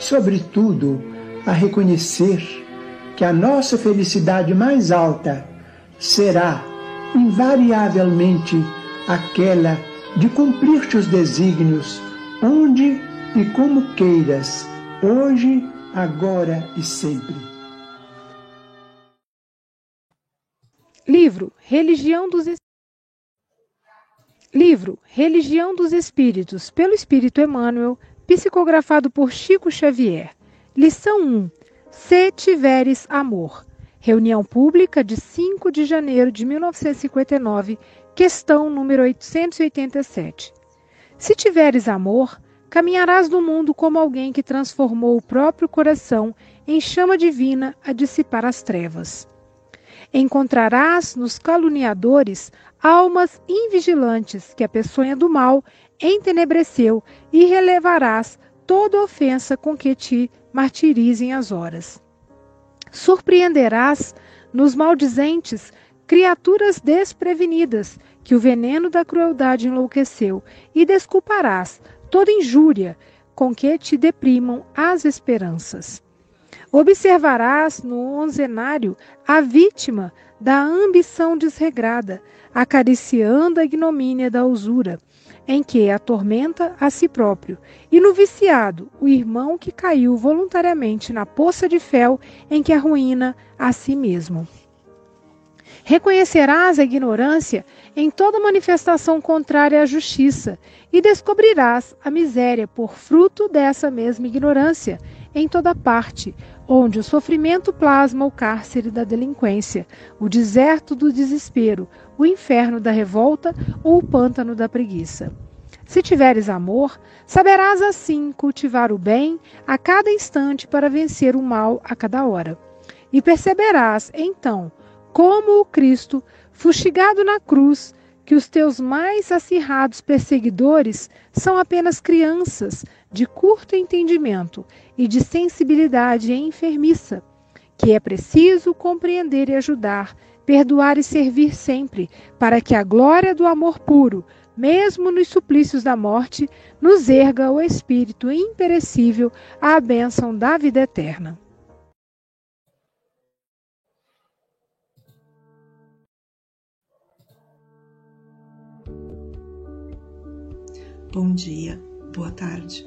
sobretudo, a reconhecer que a nossa felicidade mais alta será, invariavelmente, aquela de cumprir teus desígnios, onde e como queiras, hoje, agora e sempre. Livro Religião dos Livro Religião dos Espíritos, pelo Espírito Emmanuel, psicografado por Chico Xavier. Lição 1: Se tiveres amor. Reunião pública de 5 de janeiro de 1959, questão número 887. Se tiveres amor, caminharás no mundo como alguém que transformou o próprio coração em chama divina a dissipar as trevas. Encontrarás nos caluniadores almas invigilantes que a peçonha do mal entenebreceu e relevarás toda ofensa com que te martirizem as horas. Surpreenderás nos maldizentes criaturas desprevenidas que o veneno da crueldade enlouqueceu e desculparás toda injúria com que te deprimam as esperanças. Observarás no onzenário a vítima da ambição desregrada, acariciando a ignomínia da usura, em que atormenta a si próprio, e no viciado, o irmão que caiu voluntariamente na poça de fel em que arruína a si mesmo. Reconhecerás a ignorância em toda manifestação contrária à justiça e descobrirás a miséria por fruto dessa mesma ignorância em toda parte, onde o sofrimento plasma o cárcere da delinquência, o deserto do desespero, o inferno da revolta ou o pântano da preguiça. Se tiveres amor, saberás assim cultivar o bem a cada instante para vencer o mal a cada hora. E perceberás, então, como o Cristo, fustigado na cruz, que os teus mais acirrados perseguidores são apenas crianças de curto entendimento e de sensibilidade enfermiça, que é preciso compreender e ajudar perdoar e servir sempre, para que a glória do amor puro, mesmo nos suplícios da morte, nos erga o espírito imperecível à bênção da vida eterna. Bom dia, boa tarde,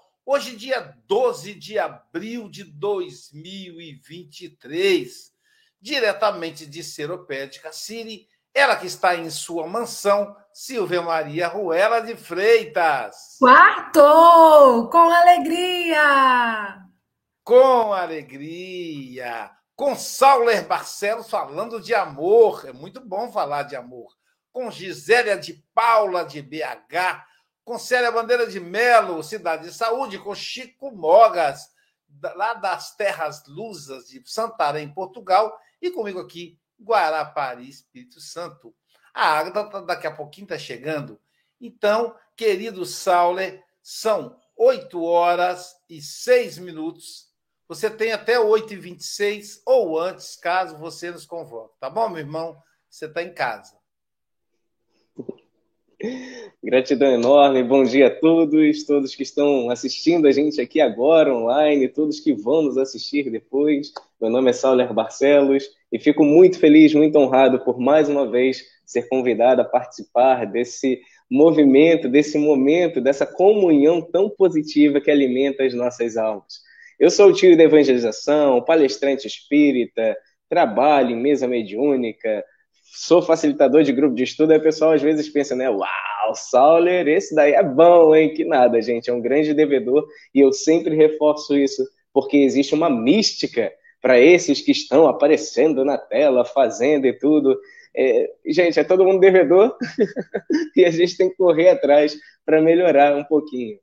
Hoje, dia 12 de abril de 2023, diretamente de Seropédica City, ela que está em sua mansão, Silvia Maria Ruela de Freitas. Quarto! Com alegria! Com alegria! Com Sauler Barcelos falando de amor. É muito bom falar de amor. Com Gisélia de Paula de BH. Com Célia Bandeira de Melo, Cidade de Saúde. Com Chico Mogas, lá das Terras Lusas de Santarém, Portugal. E comigo aqui, Guarapari, Espírito Santo. A Ágata tá, daqui a pouquinho está chegando. Então, querido Sauler, são 8 horas e 6 minutos. Você tem até 8h26 ou antes, caso você nos convoque. Tá bom, meu irmão? Você está em casa. Gratidão enorme, bom dia a todos, todos que estão assistindo a gente aqui agora online, todos que vão nos assistir depois. Meu nome é Sauler Barcelos e fico muito feliz, muito honrado por mais uma vez ser convidado a participar desse movimento, desse momento, dessa comunhão tão positiva que alimenta as nossas almas. Eu sou o tio da evangelização, palestrante espírita, trabalho em mesa mediúnica, sou facilitador de grupo de estudo, aí o pessoal às vezes pensa, né? Uau, Sauler, esse daí é bom, hein? Que nada, gente, é um grande devedor e eu sempre reforço isso, porque existe uma mística para esses que estão aparecendo na tela, fazendo e tudo. É, gente, é todo mundo devedor e a gente tem que correr atrás para melhorar um pouquinho.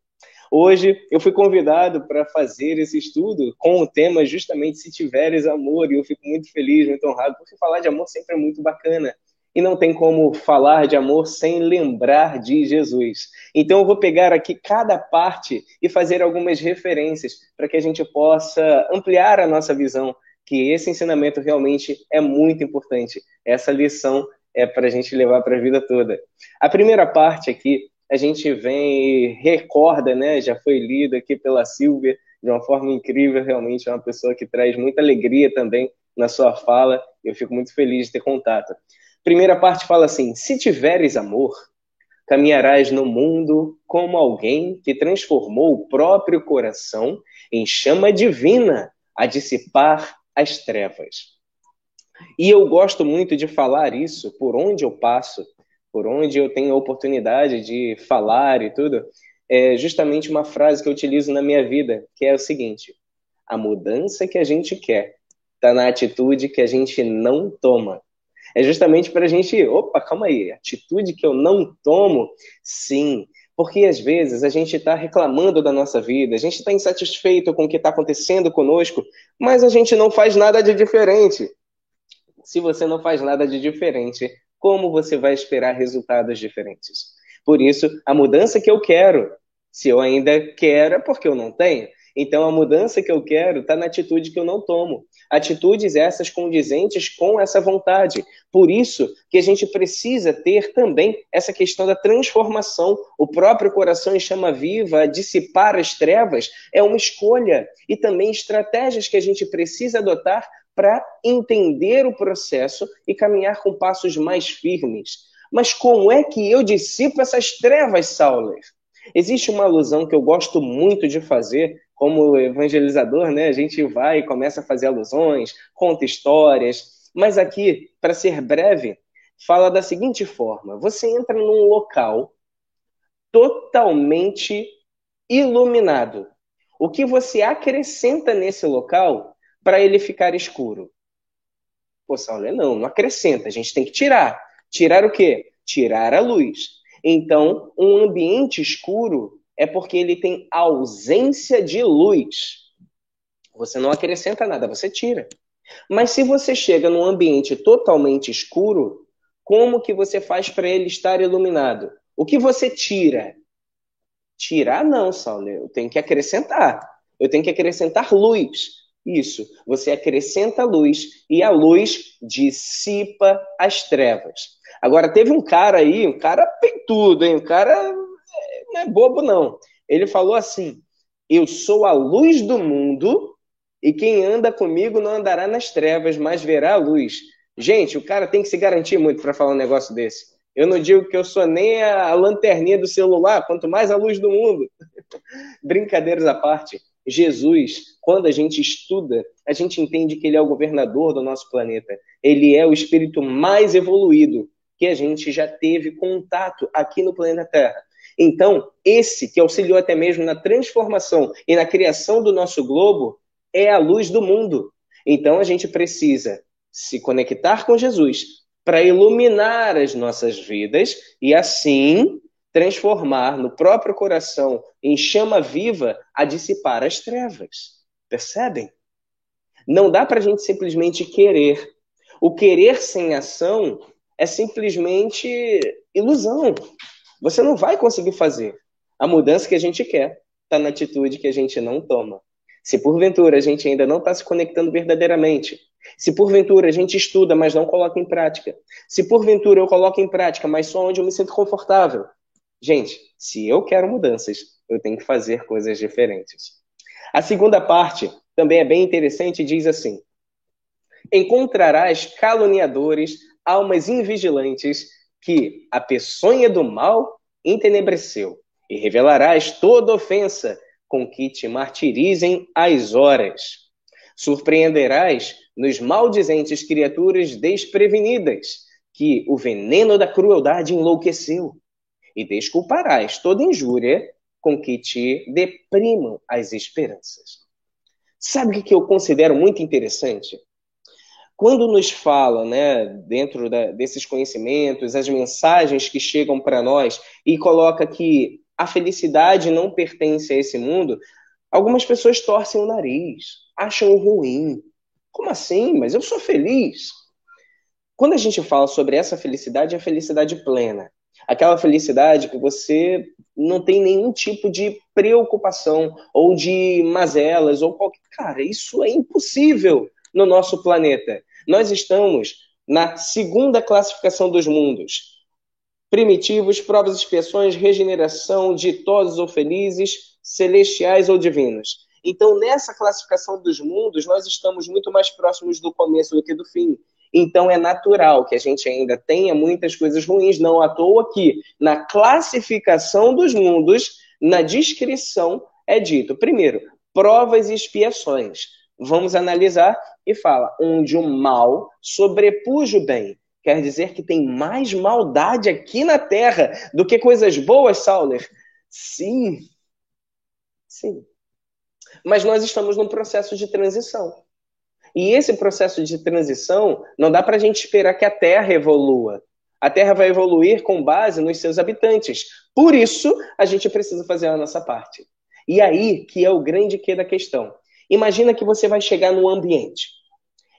Hoje eu fui convidado para fazer esse estudo com o tema justamente Se Tiveres Amor, e eu fico muito feliz, muito honrado, porque falar de amor sempre é muito bacana. E não tem como falar de amor sem lembrar de Jesus. Então eu vou pegar aqui cada parte e fazer algumas referências para que a gente possa ampliar a nossa visão, que esse ensinamento realmente é muito importante. Essa lição é para a gente levar para a vida toda. A primeira parte aqui a gente vem e recorda, né? Já foi lido aqui pela Silvia de uma forma incrível, realmente é uma pessoa que traz muita alegria também na sua fala. Eu fico muito feliz de ter contato. Primeira parte fala assim: se tiveres amor, caminharás no mundo como alguém que transformou o próprio coração em chama divina a dissipar as trevas. E eu gosto muito de falar isso por onde eu passo, por onde eu tenho a oportunidade de falar e tudo, é justamente uma frase que eu utilizo na minha vida, que é o seguinte: a mudança que a gente quer está na atitude que a gente não toma. É justamente para a gente, opa, calma aí, atitude que eu não tomo, sim, porque às vezes a gente está reclamando da nossa vida, a gente está insatisfeito com o que está acontecendo conosco, mas a gente não faz nada de diferente. Se você não faz nada de diferente, como você vai esperar resultados diferentes? Por isso, a mudança que eu quero, se eu ainda quero, é porque eu não tenho. Então, a mudança que eu quero está na atitude que eu não tomo. Atitudes essas condizentes com essa vontade. Por isso que a gente precisa ter também essa questão da transformação. O próprio coração em chama viva, dissipar as trevas, é uma escolha. E também estratégias que a gente precisa adotar para entender o processo e caminhar com passos mais firmes. Mas como é que eu dissipo essas trevas, Sauler? Existe uma alusão que eu gosto muito de fazer como evangelizador, né? A gente vai e começa a fazer alusões, conta histórias, mas aqui, para ser breve, fala da seguinte forma: você entra num local totalmente iluminado. O que você acrescenta nesse local para ele ficar escuro. Pô, Saulo, não, não acrescenta, a gente tem que tirar. Tirar o quê? Tirar a luz. Então, um ambiente escuro é porque ele tem ausência de luz. Você não acrescenta nada, você tira. Mas se você chega num ambiente totalmente escuro, como que você faz para ele estar iluminado? O que você tira? Tirar não, Saulo, eu tenho que acrescentar. Eu tenho que acrescentar luz. Isso, você acrescenta luz e a luz dissipa as trevas. Agora, teve um cara aí, um cara peitudo, hein? Um cara é, não é bobo, não. Ele falou assim: Eu sou a luz do mundo e quem anda comigo não andará nas trevas, mas verá a luz. Gente, o cara tem que se garantir muito para falar um negócio desse. Eu não digo que eu sou nem a lanterninha do celular, quanto mais a luz do mundo. Brincadeiras à parte. Jesus, quando a gente estuda, a gente entende que ele é o governador do nosso planeta. Ele é o espírito mais evoluído que a gente já teve contato aqui no planeta Terra. Então, esse que auxiliou até mesmo na transformação e na criação do nosso globo é a luz do mundo. Então, a gente precisa se conectar com Jesus para iluminar as nossas vidas e assim transformar no próprio coração em chama viva a dissipar as trevas. Percebem? Não dá para a gente simplesmente querer. O querer sem ação é simplesmente ilusão. Você não vai conseguir fazer. A mudança que a gente quer está na atitude que a gente não toma. Se porventura a gente ainda não está se conectando verdadeiramente, se porventura a gente estuda, mas não coloca em prática, se porventura eu coloco em prática, mas só onde eu me sinto confortável, gente, se eu quero mudanças, eu tenho que fazer coisas diferentes. A segunda parte também é bem interessante e diz assim: Encontrarás caluniadores, almas invigilantes, que a peçonha do mal entenebreceu, e revelarás toda ofensa com que te martirizem as horas. Surpreenderás nos maldizentes criaturas desprevenidas, que o veneno da crueldade enlouqueceu, e desculparás toda injúria com que te deprimam as esperanças. Sabe o que eu considero muito interessante? Quando nos fala, né, dentro da, desses conhecimentos, as mensagens que chegam para nós e coloca que a felicidade não pertence a esse mundo, algumas pessoas torcem o nariz, acham ruim. Como assim? Mas eu sou feliz. Quando a gente fala sobre essa felicidade, é a felicidade plena. Aquela felicidade que você não tem nenhum tipo de preocupação ou de mazelas ou qualquer. Cara, isso é impossível no nosso planeta. Nós estamos na segunda classificação dos mundos. Primitivos, provas, expiações, regeneração, ditosos ou felizes, celestiais ou divinos. Então, nessa classificação dos mundos, nós estamos muito mais próximos do começo do que do fim. Então, é natural que a gente ainda tenha muitas coisas ruins, não à toa que na classificação dos mundos, na descrição, é dito, primeiro, provas e expiações. Vamos analisar e fala onde o mal sobrepuja o bem. Quer dizer que tem mais maldade aqui na Terra do que coisas boas, Sauler? Sim. Sim. Mas nós estamos num processo de transição. E esse processo de transição não dá para a gente esperar que a Terra evolua. A Terra vai evoluir com base nos seus habitantes. Por isso, a gente precisa fazer a nossa parte. E aí que é o grande que da questão. Imagina que você vai chegar num ambiente.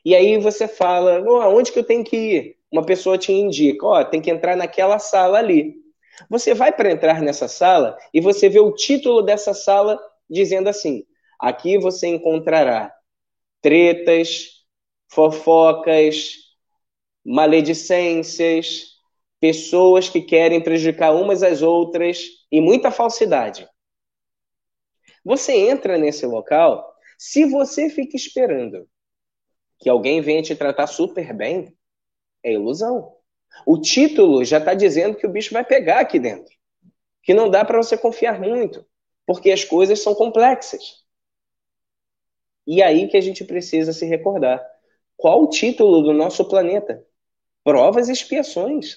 E aí você fala, oh, aonde que eu tenho que ir? Uma pessoa te indica, ó, oh, tem que entrar naquela sala ali. Você vai para entrar nessa sala e você vê o título dessa sala dizendo assim: aqui você encontrará tretas, fofocas, maledicências, pessoas que querem prejudicar umas às outras e muita falsidade. Você entra nesse local se você fica esperando que alguém venha te tratar super bem, é ilusão. O título já está dizendo que o bicho vai pegar aqui dentro. Que não dá para você confiar muito, porque as coisas são complexas. E aí que a gente precisa se recordar. Qual o título do nosso planeta? Provas e expiações.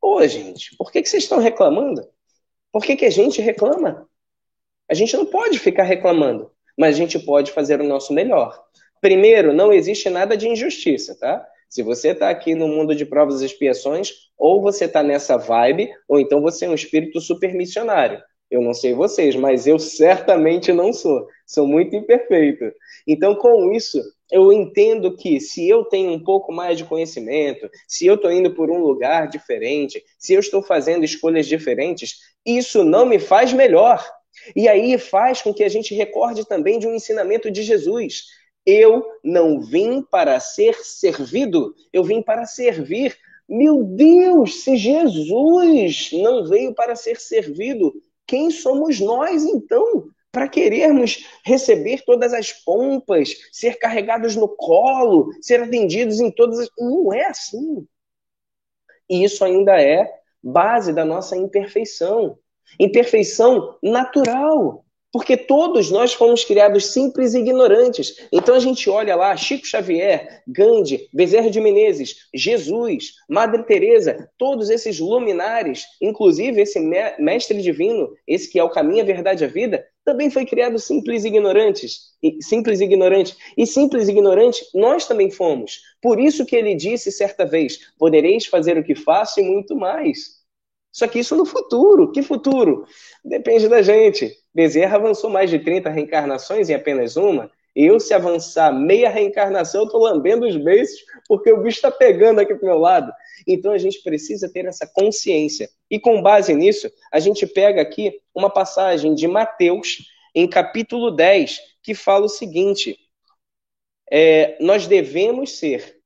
Ô, gente, por que, que vocês estão reclamando? Por que, que a gente reclama? A gente não pode ficar reclamando mas a gente pode fazer o nosso melhor. Primeiro, não existe nada de injustiça, tá? Se você está aqui no mundo de provas e expiações, ou você está nessa vibe, ou então você é um espírito super missionário. Eu não sei vocês, mas eu certamente não sou. Sou muito imperfeito. Então, com isso, eu entendo que se eu tenho um pouco mais de conhecimento, se eu estou indo por um lugar diferente, se eu estou fazendo escolhas diferentes, isso não me faz melhor. E aí faz com que a gente recorde também de um ensinamento de Jesus. Eu não vim para ser servido, eu vim para servir. Meu Deus, se Jesus não veio para ser servido, quem somos nós então? para querermos receber todas as pompas, ser carregados no colo, ser atendidos em todas as. Não é assim. E isso ainda é base da nossa imperfeição. Imperfeição natural. Porque todos nós fomos criados simples e ignorantes. Então a gente olha lá Chico Xavier, Gandhi, Bezerra de Menezes, Jesus, Madre Teresa, todos esses luminares, inclusive esse mestre divino, esse que é o caminho, a verdade e a vida, também foi criado simples e ignorantes. Simples e ignorante. E simples e ignorante nós também fomos. Por isso que ele disse certa vez: podereis fazer o que faço e muito mais. Só que isso no futuro. Que futuro? Depende da gente. Bezerra avançou mais de 30 reencarnações em apenas uma. Eu, se avançar meia reencarnação, eu estou lambendo os beiços, porque o bicho está pegando aqui pro meu lado. Então a gente precisa ter essa consciência. E com base nisso, a gente pega aqui uma passagem de Mateus, em capítulo 10, que fala o seguinte: é, nós devemos ser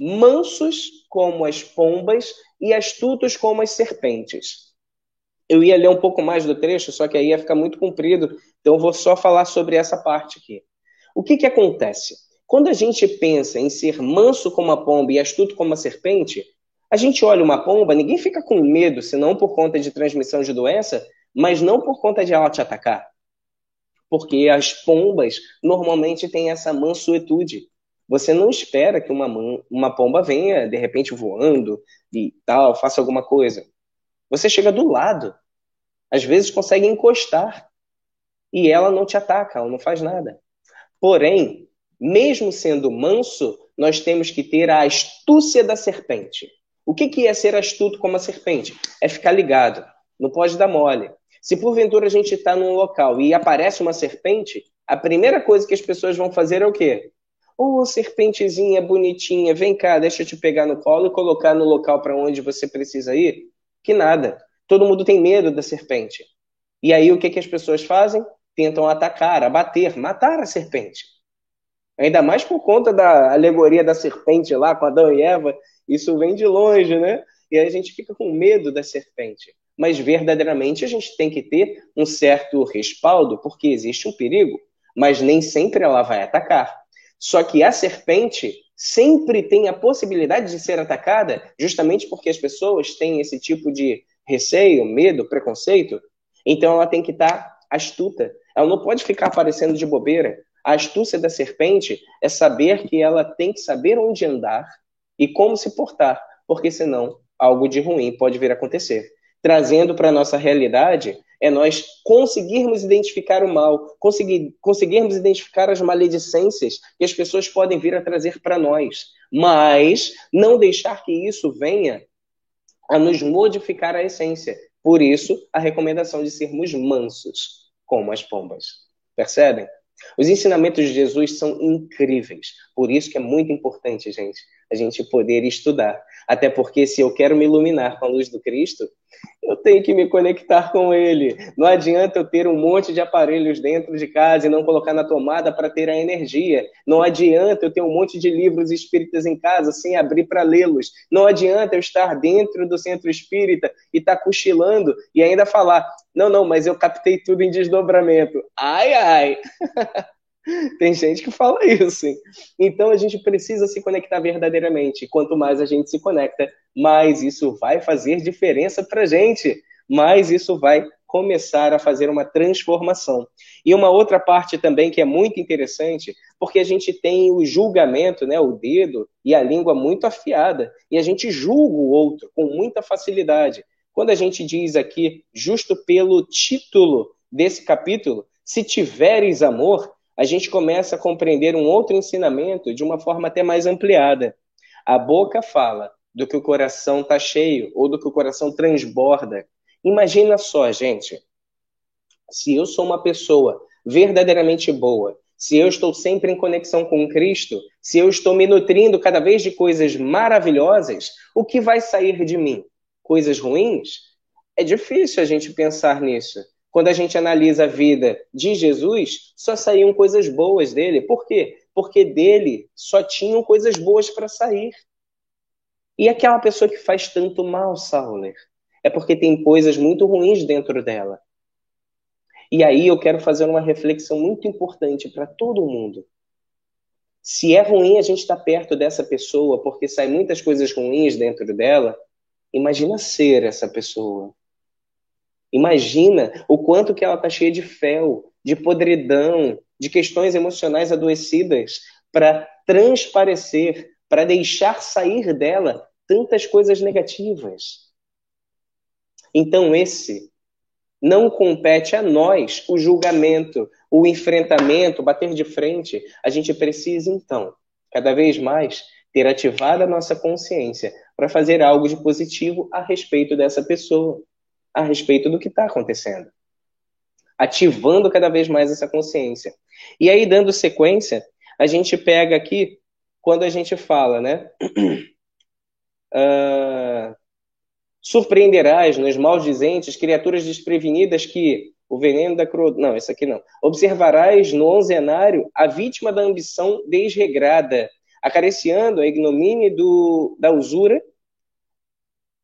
mansos como as pombas e astutos como as serpentes. Eu ia ler um pouco mais do trecho, só que aí ia ficar muito comprido, então eu vou só falar sobre essa parte aqui. O que, que acontece? Quando a gente pensa em ser manso como a pomba e astuto como a serpente, a gente olha uma pomba, ninguém fica com medo, senão por conta de transmissão de doença, mas não por conta de ela te atacar. Porque as pombas normalmente têm essa mansuetude. Você não espera que uma, uma pomba venha, de repente, voando e tal, faça alguma coisa. Você chega do lado. Às vezes consegue encostar. E ela não te ataca, ela não faz nada. Porém, mesmo sendo manso, nós temos que ter a astúcia da serpente. O que, é ser astuto como a serpente? É ficar ligado. Não pode dar mole. Se porventura a gente está num local e aparece uma serpente, a primeira coisa que as pessoas vão fazer é o quê? Ô, oh, serpentezinha bonitinha, vem cá, deixa eu te pegar no colo e colocar no local para onde você precisa ir. Que nada. Todo mundo tem medo da serpente. E aí o que, que as pessoas fazem? Tentam atacar, abater, matar a serpente. Ainda mais por conta da alegoria da serpente lá com Adão e Eva. Isso vem de longe, né? E aí a gente fica com medo da serpente. Mas verdadeiramente a gente tem que ter um certo respaldo, porque existe um perigo. Mas nem sempre ela vai atacar. Só que a serpente sempre tem a possibilidade de ser atacada, justamente porque as pessoas têm esse tipo de receio, medo, preconceito. Então ela tem que estar astuta. Ela não pode ficar aparecendo de bobeira. A astúcia da serpente é saber que ela tem que saber onde andar e como se portar, porque senão algo de ruim pode vir a acontecer. Trazendo para a nossa realidade, é nós conseguirmos identificar o mal, conseguir, conseguirmos identificar as maledicências que as pessoas podem vir a trazer para nós, mas não deixar que isso venha a nos modificar a essência. Por isso, a recomendação de sermos mansos, como as pombas. Percebem? Os ensinamentos de Jesus são incríveis. Por isso que é muito importante, gente, a gente poder estudar. Até porque se eu quero me iluminar com a luz do Cristo, eu tenho que me conectar com Ele. Não adianta eu ter um monte de aparelhos dentro de casa e não colocar na tomada para ter a energia. Não adianta eu ter um monte de livros espíritas em casa sem abrir para lê-los. Não adianta eu estar dentro do centro espírita e estar tá cochilando e ainda falar: não, não, mas eu captei tudo em desdobramento. Ai, ai. Tem gente que fala isso. Então a gente precisa se conectar verdadeiramente. Quanto mais a gente se conecta, mais isso vai fazer diferença para gente. Mais isso vai começar a fazer uma transformação. E uma outra parte também que é muito interessante, porque a gente tem o julgamento, né, o dedo e a língua muito afiada, e a gente julga o outro com muita facilidade. Quando a gente diz aqui, justo pelo título desse capítulo, se tiveres amor, a gente começa a compreender um outro ensinamento de uma forma até mais ampliada. A boca fala do que o coração está cheio ou do que o coração transborda. Imagina só, gente, se eu sou uma pessoa verdadeiramente boa, se eu estou sempre em conexão com Cristo, se eu estou me nutrindo cada vez de coisas maravilhosas, o que vai sair de mim? Coisas ruins? É difícil a gente pensar nisso. Quando a gente analisa a vida de Jesus, só saíam coisas boas dele. Por quê? Porque dele só tinham coisas boas para sair. E aquela pessoa que faz tanto mal, Sauler, é porque tem coisas muito ruins dentro dela. E aí eu quero fazer uma reflexão muito importante para todo mundo. Se é ruim a gente estar tá perto dessa pessoa porque sai muitas coisas ruins dentro dela, imagina ser essa pessoa. Imagina o quanto que ela está cheia de fel, de podridão, de questões emocionais adoecidas para transparecer, para deixar sair dela tantas coisas negativas. Então, esse não compete a nós o julgamento, o enfrentamento, bater de frente. A gente precisa, então, cada vez mais, ter ativado a nossa consciência para fazer algo de positivo a respeito dessa pessoa, a respeito do que está acontecendo. Ativando cada vez mais essa consciência. E aí, dando sequência, a gente pega aqui, quando a gente fala, né? Uh, surpreenderás nos maldizentes criaturas desprevenidas que o veneno da crueldade. Não, isso aqui não. Observarás no onzenário a vítima da ambição desregrada, acariciando a ignomínia do, da usura,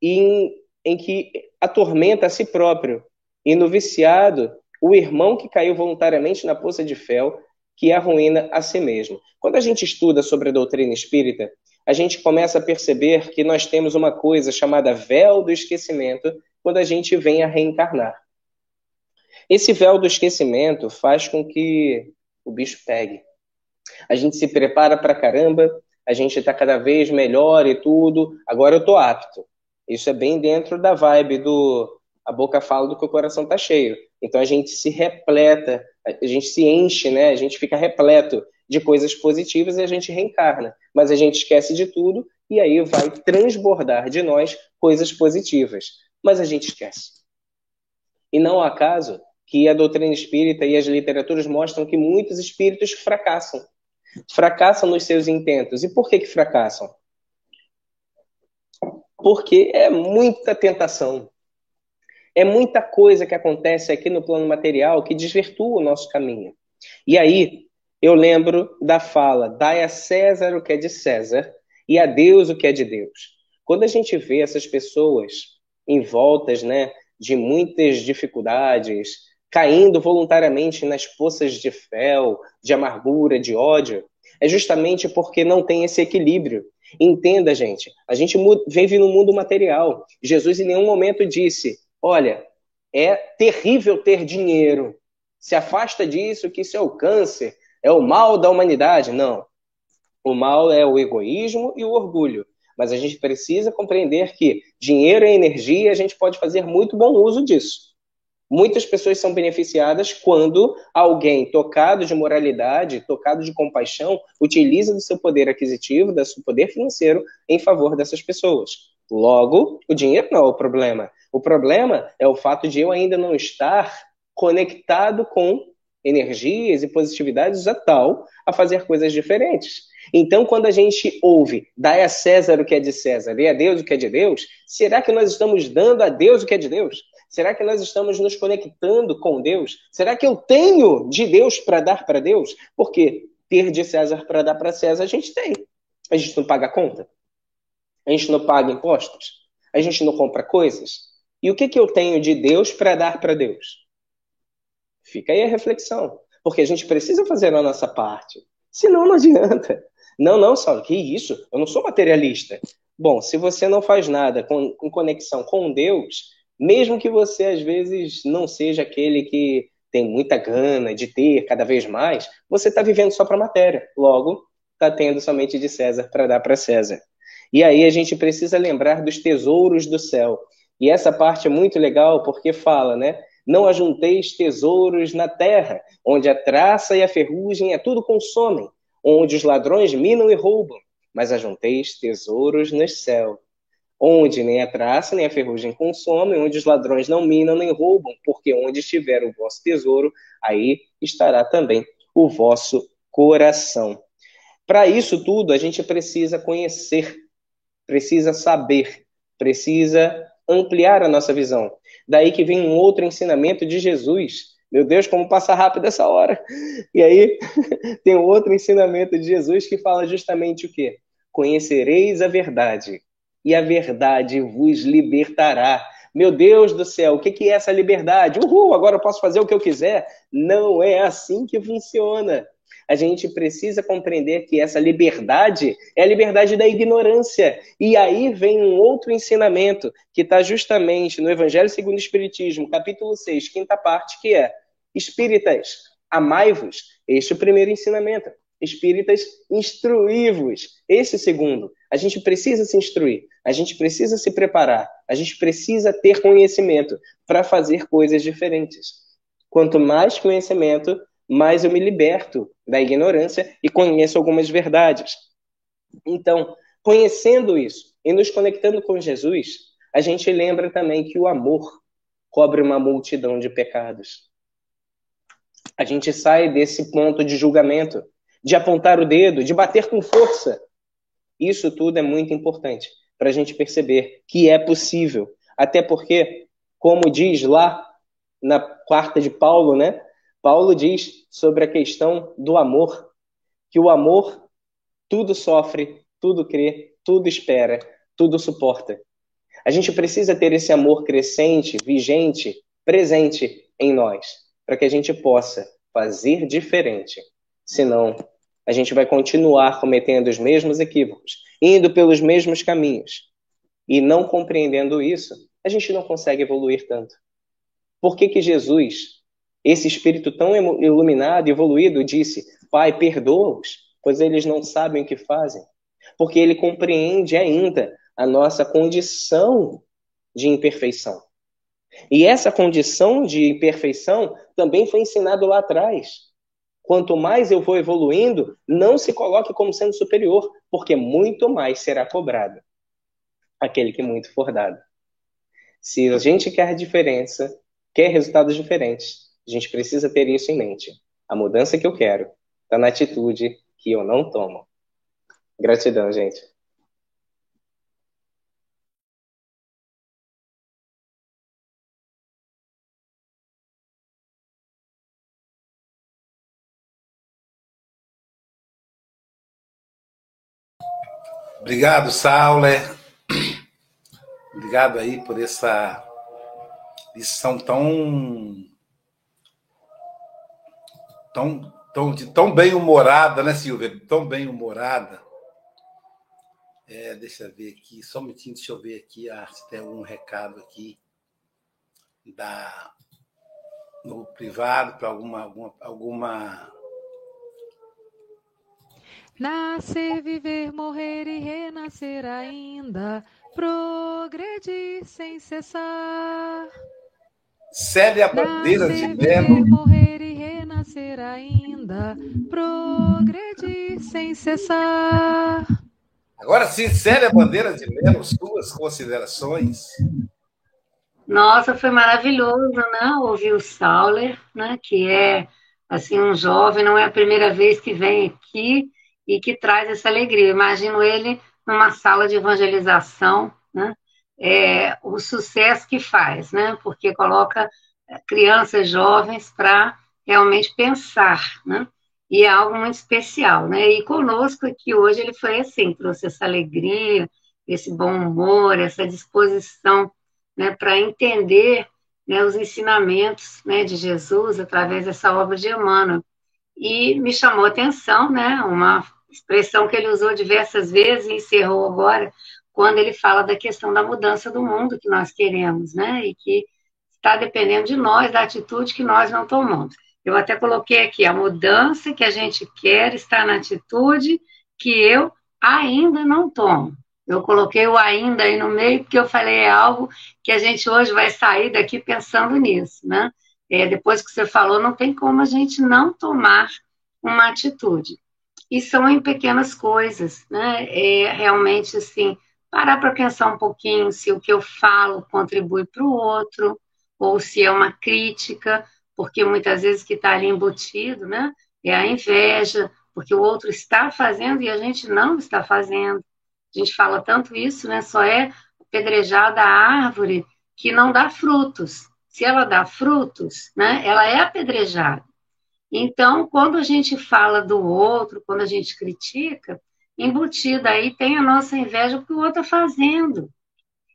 em, em que atormenta a si próprio, e no viciado, o irmão que caiu voluntariamente na poça de fel, que arruína a si mesmo. Quando a gente estuda sobre a doutrina espírita, a gente começa a perceber que nós temos uma coisa chamada véu do esquecimento quando a gente vem a reencarnar. Esse véu do esquecimento faz com que o bicho pegue. A gente se prepara para caramba, a gente está cada vez melhor e tudo, agora eu tô apto. Isso é bem dentro da vibe do a boca fala do que o coração tá cheio. Então a gente se repleta, a gente se enche, né? A gente fica repleto de coisas positivas e a gente reencarna. Mas a gente esquece de tudo e aí vai transbordar de nós coisas positivas. Mas a gente esquece. E não há acaso que a doutrina espírita e as literaturas mostram que muitos espíritos fracassam. Fracassam nos seus intentos. E por que, que fracassam? Porque é muita tentação. É muita coisa que acontece aqui no plano material que desvirtua o nosso caminho. E aí, eu lembro da fala: dai a César o que é de César e a Deus o que é de Deus. Quando a gente vê essas pessoas envoltas né, de muitas dificuldades, caindo voluntariamente nas poças de fel, de amargura, de ódio, é justamente porque não tem esse equilíbrio. Entenda, gente, a gente vive no mundo material. Jesus em nenhum momento disse: olha, é terrível ter dinheiro. Se afasta disso, que isso é o câncer, é o mal da humanidade. Não. O mal é o egoísmo e o orgulho. Mas a gente precisa compreender que dinheiro é energia a gente pode fazer muito bom uso disso. Muitas pessoas são beneficiadas quando alguém tocado de moralidade, tocado de compaixão, utiliza do seu poder aquisitivo, do seu poder financeiro em favor dessas pessoas. Logo, o dinheiro não é o problema. O problema é o fato de eu ainda não estar conectado com energias e positividades a tal a fazer coisas diferentes. Então, quando a gente ouve, dai a César o que é de César e a Deus o que é de Deus, será que nós estamos dando a Deus o que é de Deus? Será que nós estamos nos conectando com Deus? Será que eu tenho de Deus para dar para Deus? Porque ter de César para dar para César a gente tem. A gente não paga conta. A gente não paga impostos. A gente não compra coisas. E o que, que eu tenho de Deus para dar para Deus? Fica aí a reflexão. Porque a gente precisa fazer a nossa parte. Senão não adianta. Não, não, Saulo, que isso? Eu não sou materialista. Bom, se você não faz nada com, em conexão com Deus, mesmo que você às vezes não seja aquele que tem muita gana de ter cada vez mais, você está vivendo só para matéria. Logo, está tendo somente de César para dar para César. E aí a gente precisa lembrar dos tesouros do céu. E essa parte é muito legal porque fala, né? Não ajunteis tesouros na terra, onde a traça e a ferrugem a tudo consomem, onde os ladrões minam e roubam, mas ajunteis tesouros no céu, onde nem a traça nem a ferrugem consomem, onde os ladrões não minam nem roubam, porque onde estiver o vosso tesouro, aí estará também o vosso coração. Para isso tudo, a gente precisa conhecer, precisa saber, precisa ampliar a nossa visão. Daí que vem um outro ensinamento de Jesus. Meu Deus, como passa rápido essa hora. E aí tem outro ensinamento de Jesus que fala justamente o quê? Conhecereis a verdade, e a verdade vos libertará. Meu Deus do céu, o que é essa liberdade? Uhul, agora eu posso fazer o que eu quiser. Não é assim que funciona. A gente precisa compreender que essa liberdade é a liberdade da ignorância. E aí vem um outro ensinamento que está justamente no Evangelho segundo o Espiritismo, capítulo 6, quinta parte, que é Espíritas, amai-vos. Este é o primeiro ensinamento. Espíritas, instruí-vos. Esse segundo. A gente precisa se instruir, a gente precisa se preparar, a gente precisa ter conhecimento para fazer coisas diferentes. Quanto mais conhecimento, mais eu me liberto da ignorância e conheço algumas verdades. Então, conhecendo isso e nos conectando com Jesus, a gente lembra também que o amor cobre uma multidão de pecados. A gente sai desse ponto de julgamento, de apontar o dedo, de bater com força isso tudo é muito importante para a gente perceber que é possível. Até porque, como diz lá na quarta de Paulo, né? Paulo diz sobre a questão do amor, que o amor tudo sofre, tudo crê, tudo espera, tudo suporta. A gente precisa ter esse amor crescente, vigente, presente em nós, para que a gente possa fazer diferente. Senão, a gente vai continuar cometendo os mesmos equívocos, indo pelos mesmos caminhos. E não compreendendo isso, a gente não consegue evoluir tanto. Por que, que Jesus, esse espírito tão iluminado e evoluído, disse: Pai, perdoa-os, pois eles não sabem o que fazem? Porque ele compreende ainda a nossa condição de imperfeição. E essa condição de imperfeição também foi ensinado lá atrás. Quanto mais eu vou evoluindo, não se coloque como sendo superior, porque muito mais será cobrado aquele que muito for dado. Se a gente quer diferença, quer resultados diferentes, a gente precisa ter isso em mente. A mudança que eu quero está na atitude que eu não tomo. Gratidão, gente. Obrigado, Sauler. Obrigado aí por essa lição tão tão, tão, tão bem humorada, né, Silvia? Tão bem humorada. É, deixa eu ver aqui, só um minutinho, deixa eu ver aqui ah, se tem algum recado aqui da, no privado para alguma, alguma, alguma Nascer, viver, morrer e renascer ainda, progredir sem cessar. Célia Bandeira Nascer, de Melo. Viver, morrer e renascer ainda, progredir sem cessar. Agora sim, Célia Bandeira de Melo, suas considerações. Nossa, foi maravilhoso, né? Ouvir o Sauler, né? Que é assim um jovem, não é a primeira vez que vem aqui e que traz essa alegria. Imagino ele numa sala de evangelização, né? É, o sucesso que faz, né? Porque coloca é, crianças jovens para realmente pensar, né? E é algo muito especial, né? E conosco aqui hoje ele foi assim, trouxe essa alegria, esse bom humor, essa disposição, né, para entender né, os ensinamentos né, de Jesus através dessa obra de Emmanuel. E me chamou a atenção, né, uma expressão que ele usou diversas vezes e encerrou agora, quando ele fala da questão da mudança do mundo que nós queremos, né? E que está dependendo de nós, da atitude que nós não tomamos. Eu até coloquei aqui, a mudança que a gente quer está na atitude que eu ainda não tomo. Eu coloquei o ainda aí no meio, porque eu falei é algo que a gente hoje vai sair daqui pensando nisso, né? É, depois que você falou, não tem como a gente não tomar uma atitude e são em pequenas coisas, né? É realmente assim, parar para pensar um pouquinho se o que eu falo contribui para o outro, ou se é uma crítica, porque muitas vezes que está ali embutido, né? É a inveja, porque o outro está fazendo e a gente não está fazendo. A gente fala tanto isso, né? Só é apedrejada a árvore que não dá frutos. Se ela dá frutos, né? Ela é apedrejada. Então, quando a gente fala do outro, quando a gente critica, embutida aí tem a nossa inveja porque o outro está fazendo.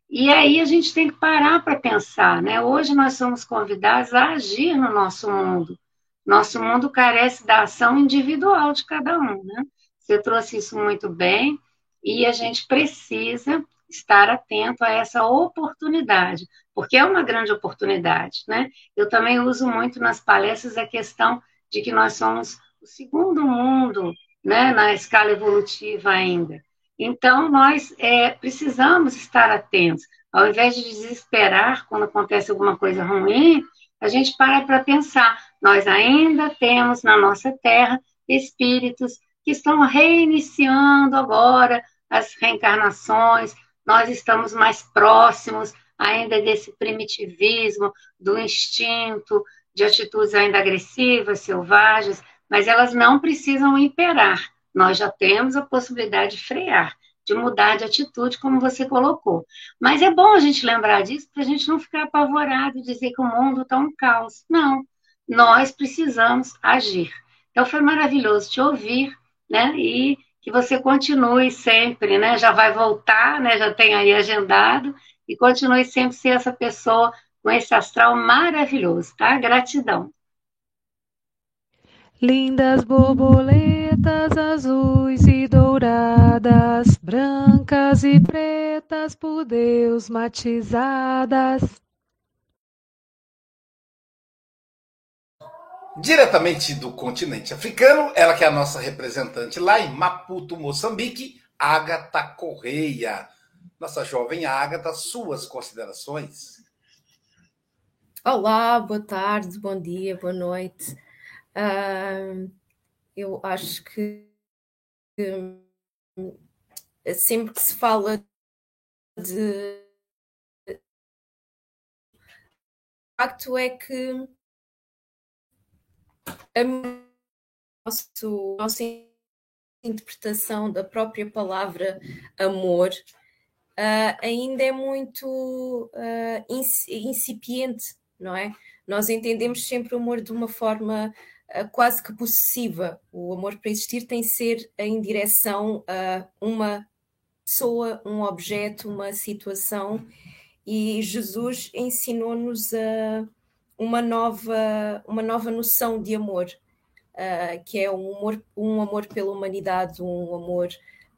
E aí a gente tem que parar para pensar, né? Hoje nós somos convidados a agir no nosso mundo. Nosso mundo carece da ação individual de cada um, né? Você trouxe isso muito bem e a gente precisa estar atento a essa oportunidade, porque é uma grande oportunidade, né? Eu também uso muito nas palestras a questão de que nós somos o segundo mundo, né, na escala evolutiva ainda. Então, nós é, precisamos estar atentos. Ao invés de desesperar quando acontece alguma coisa ruim, a gente para para pensar. Nós ainda temos na nossa Terra espíritos que estão reiniciando agora as reencarnações, nós estamos mais próximos ainda desse primitivismo, do instinto, de atitudes ainda agressivas, selvagens, mas elas não precisam imperar. Nós já temos a possibilidade de frear, de mudar de atitude, como você colocou. Mas é bom a gente lembrar disso para a gente não ficar apavorado e dizer que o mundo está um caos. Não, nós precisamos agir. Então foi maravilhoso te ouvir, né? E que você continue sempre, né? Já vai voltar, né? Já tem aí agendado e continue sempre ser essa pessoa com esse astral maravilhoso, tá? Gratidão. Lindas borboletas azuis e douradas, brancas e pretas por Deus matizadas. Diretamente do continente africano, ela que é a nossa representante lá em Maputo, Moçambique, Agatha Correia. Nossa jovem Agatha, suas considerações? Olá, boa tarde, bom dia, boa noite. Uh, eu acho que uh, sempre que se fala de. O facto é que a nosso, nossa interpretação da própria palavra amor uh, ainda é muito uh, incipiente, não é? Nós entendemos sempre o amor de uma forma uh, quase que possessiva. O amor para existir tem que ser em direção a uma pessoa, um objeto, uma situação. E Jesus ensinou-nos a uma nova, uma nova noção de amor, uh, que é um amor, um amor pela humanidade, um amor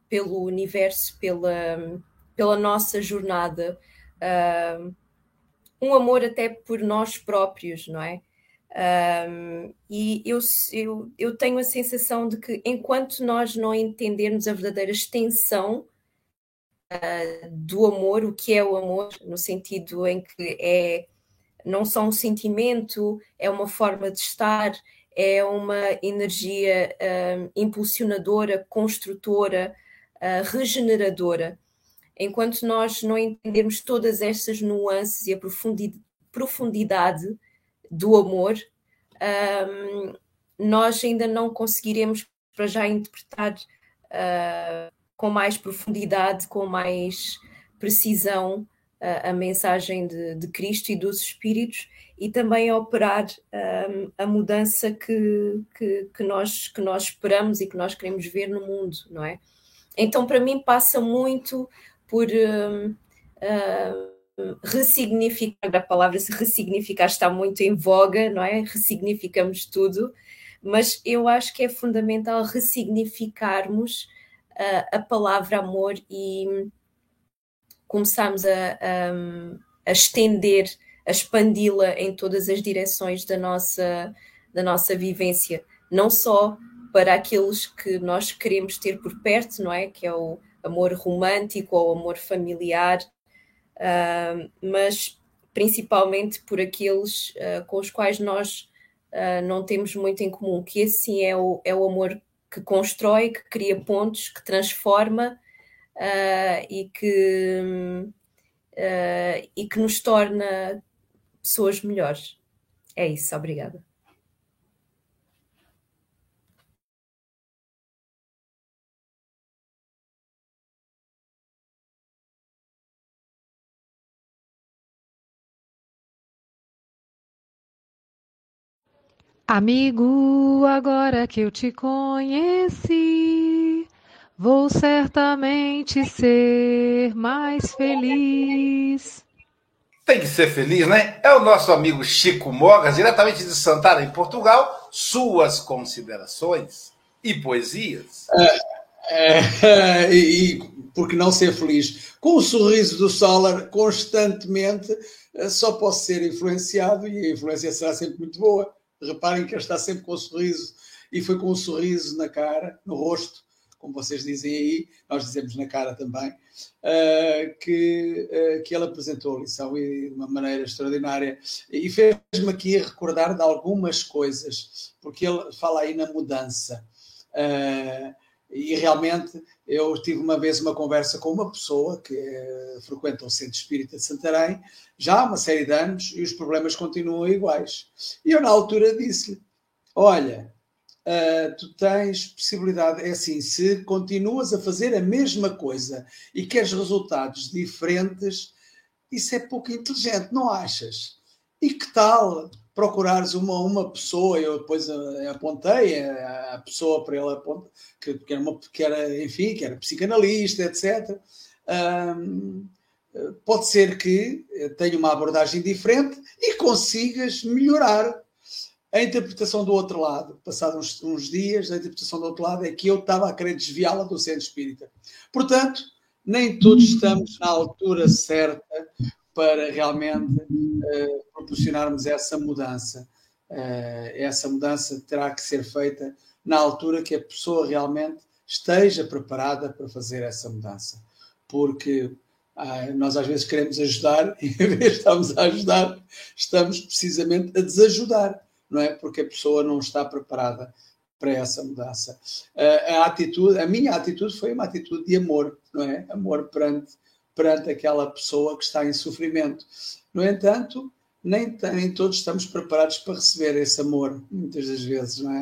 pelo universo, pela, pela nossa jornada, uh, um amor até por nós próprios, não é? Um, e eu, eu, eu tenho a sensação de que enquanto nós não entendermos a verdadeira extensão uh, do amor, o que é o amor, no sentido em que é não só um sentimento, é uma forma de estar, é uma energia um, impulsionadora, construtora, uh, regeneradora. Enquanto nós não entendermos todas estas nuances e a profundidade do amor, um, nós ainda não conseguiremos para já interpretar uh, com mais profundidade, com mais precisão a, a mensagem de, de, Cristo e dos Espíritos e também operar um, a mudança que, que, que, nós, que nós esperamos e que nós queremos ver no mundo, não é? Então, para mim, passa muito por um, uh, ressignificar, a palavra se ressignificar está muito em voga, não é? Ressignificamos tudo, mas eu acho que é fundamental ressignificarmos uh, a palavra amor e começámos a, a, a estender, a expandi-la em todas as direções da nossa, da nossa vivência, não só para aqueles que nós queremos ter por perto, não é? Que é o amor romântico ou amor familiar, uh, mas principalmente por aqueles uh, com os quais nós uh, não temos muito em comum, que esse sim é o, é o amor que constrói, que cria pontos, que transforma uh, e, que, uh, e que nos torna pessoas melhores. É isso, obrigada. Amigo, agora que eu te conheci, vou certamente ser mais feliz. Tem que ser feliz, né? É o nosso amigo Chico Mogas, diretamente de Santarém, Portugal. Suas considerações e poesias. É, é, e, e por que não ser feliz? Com o sorriso do Solar constantemente, eh, só posso ser influenciado e a influência será sempre muito boa. Reparem que ele está sempre com o sorriso e foi com um sorriso na cara, no rosto, como vocês dizem aí, nós dizemos na cara também, uh, que, uh, que ele apresentou a lição e de uma maneira extraordinária. E fez-me aqui recordar de algumas coisas, porque ele fala aí na mudança. Uh, e realmente eu tive uma vez uma conversa com uma pessoa que frequenta o Centro Espírita de Santarém já há uma série de anos e os problemas continuam iguais. E eu, na altura, disse-lhe: Olha, uh, tu tens possibilidade, é assim, se continuas a fazer a mesma coisa e queres resultados diferentes, isso é pouco inteligente, não achas? E que tal procurares uma, uma pessoa, eu depois eh, apontei a, a pessoa para apontar, que, que, era uma, que era, enfim, que era psicanalista, etc. Um, pode ser que tenha uma abordagem diferente e consigas melhorar a interpretação do outro lado, passados uns, uns, dias, a interpretação do outro lado é que eu estava a querer desviá-la do centro espírita. Portanto, nem todos estamos na altura certa para realmente uh, proporcionarmos essa mudança. Uh, essa mudança terá que ser feita na altura que a pessoa realmente esteja preparada para fazer essa mudança. Porque ah, nós às vezes queremos ajudar e em vez de estarmos a ajudar, estamos precisamente a desajudar não é? Porque a pessoa não está preparada para essa mudança. A, atitude, a minha atitude foi uma atitude de amor, não é? Amor perante, perante aquela pessoa que está em sofrimento. No entanto, nem, nem todos estamos preparados para receber esse amor, muitas das vezes, não é?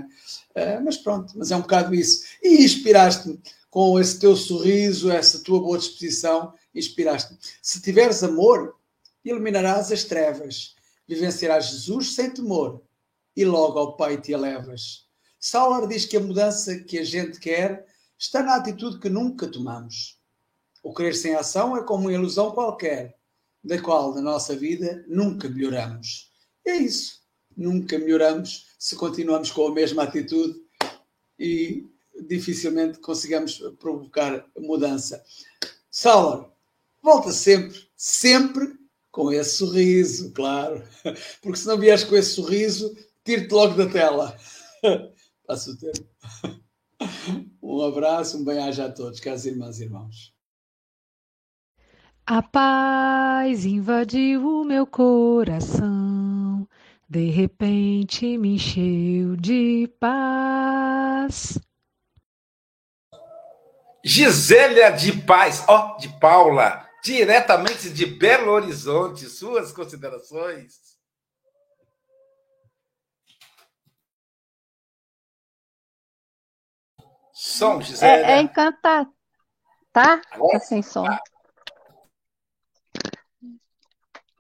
Uh, mas pronto, mas é um bocado isso. E inspiraste-me com esse teu sorriso, essa tua boa disposição, inspiraste-me. Se tiveres amor, eliminarás as trevas, vivenciarás Jesus sem temor e logo ao Pai te elevas. Sauler diz que a mudança que a gente quer está na atitude que nunca tomamos. O querer sem ação é como uma ilusão qualquer, da qual na nossa vida nunca melhoramos. É isso. Nunca melhoramos se continuamos com a mesma atitude e dificilmente consigamos provocar mudança. Sauler, volta sempre, sempre com esse sorriso, claro. Porque se não vieres com esse sorriso, tire-te logo da tela. Passo o tempo. Um abraço, um bem-aja a todos, caros irmãs e irmãos. A paz invadiu o meu coração, de repente me encheu de paz. Gisélia de Paz, ó, oh, de Paula, diretamente de Belo Horizonte, suas considerações? Som, Gisele. É, é encantar, tá? Agora, tá sem som. Tá.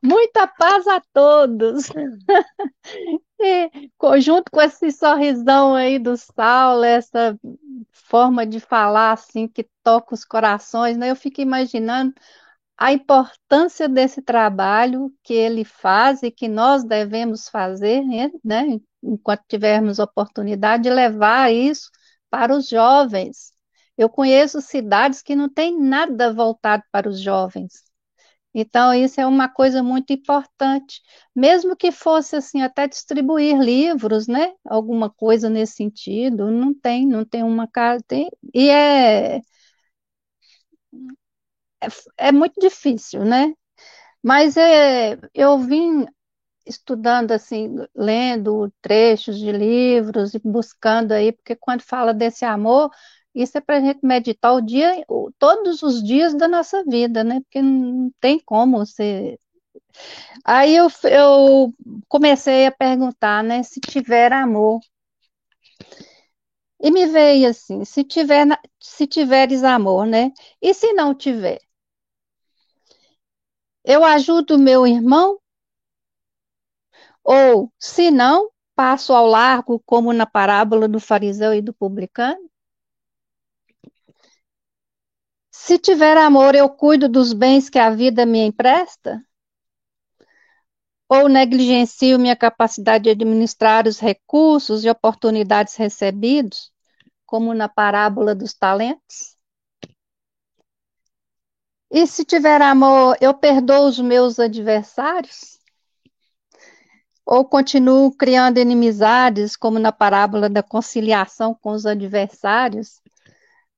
Muita paz a todos. e, junto com esse sorrisão aí do Saulo, essa forma de falar assim que toca os corações, né? Eu fico imaginando a importância desse trabalho que ele faz e que nós devemos fazer, né? Enquanto tivermos oportunidade de levar isso para os jovens. Eu conheço cidades que não têm nada voltado para os jovens. Então, isso é uma coisa muito importante. Mesmo que fosse assim, até distribuir livros, né? Alguma coisa nesse sentido, não tem, não tem uma casa. Tem, e é, é, é muito difícil, né? Mas é, eu vim estudando assim, lendo trechos de livros e buscando aí, porque quando fala desse amor, isso é para a gente meditar o dia, todos os dias da nossa vida, né? Porque não tem como você. Aí eu, eu comecei a perguntar, né? Se tiver amor. E me veio assim, se tiver, se tiveres amor, né? E se não tiver? Eu ajudo meu irmão ou, se não, passo ao largo, como na parábola do fariseu e do publicano? Se tiver amor, eu cuido dos bens que a vida me empresta? Ou negligencio minha capacidade de administrar os recursos e oportunidades recebidos, como na parábola dos talentos? E se tiver amor, eu perdoo os meus adversários? Ou continuo criando inimizades, como na parábola da conciliação com os adversários,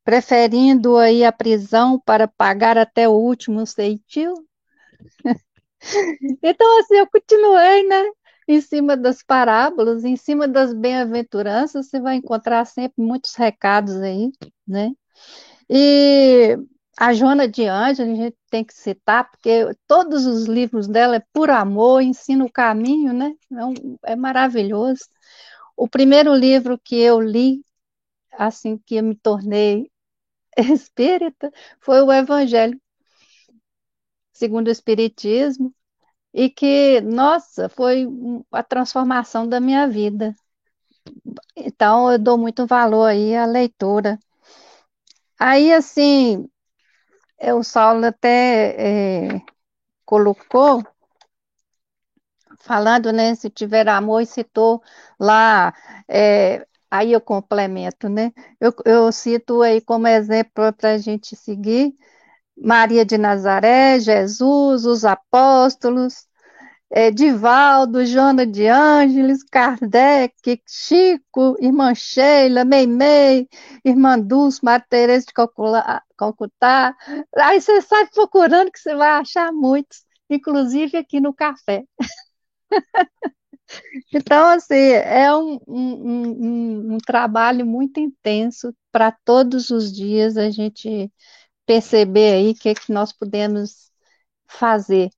preferindo aí a prisão para pagar até o último ceitil? então, assim, eu continuei, né? Em cima das parábolas, em cima das bem-aventuranças, você vai encontrar sempre muitos recados aí, né? E a Joana de Ângela, a gente tem que citar, porque todos os livros dela é por amor, ensina o caminho, né? É, um, é maravilhoso. O primeiro livro que eu li, assim que eu me tornei espírita foi o Evangelho segundo o Espiritismo, e que, nossa, foi a transformação da minha vida. Então, eu dou muito valor aí à leitura. Aí, assim, é, o Saulo até é, colocou, falando, né, se tiver amor, citou lá é, Aí eu complemento, né? Eu, eu cito aí como exemplo para a gente seguir Maria de Nazaré, Jesus, os apóstolos, é, Divaldo, Joana de Ângeles, Kardec, Chico, Irmã Sheila, Meimei, Irmã Dulce, Maria Teresa de Calcutá. Aí você sai procurando que você vai achar muitos, inclusive aqui no café. Então, assim, é um, um, um, um trabalho muito intenso para todos os dias a gente perceber aí o que, que nós podemos fazer.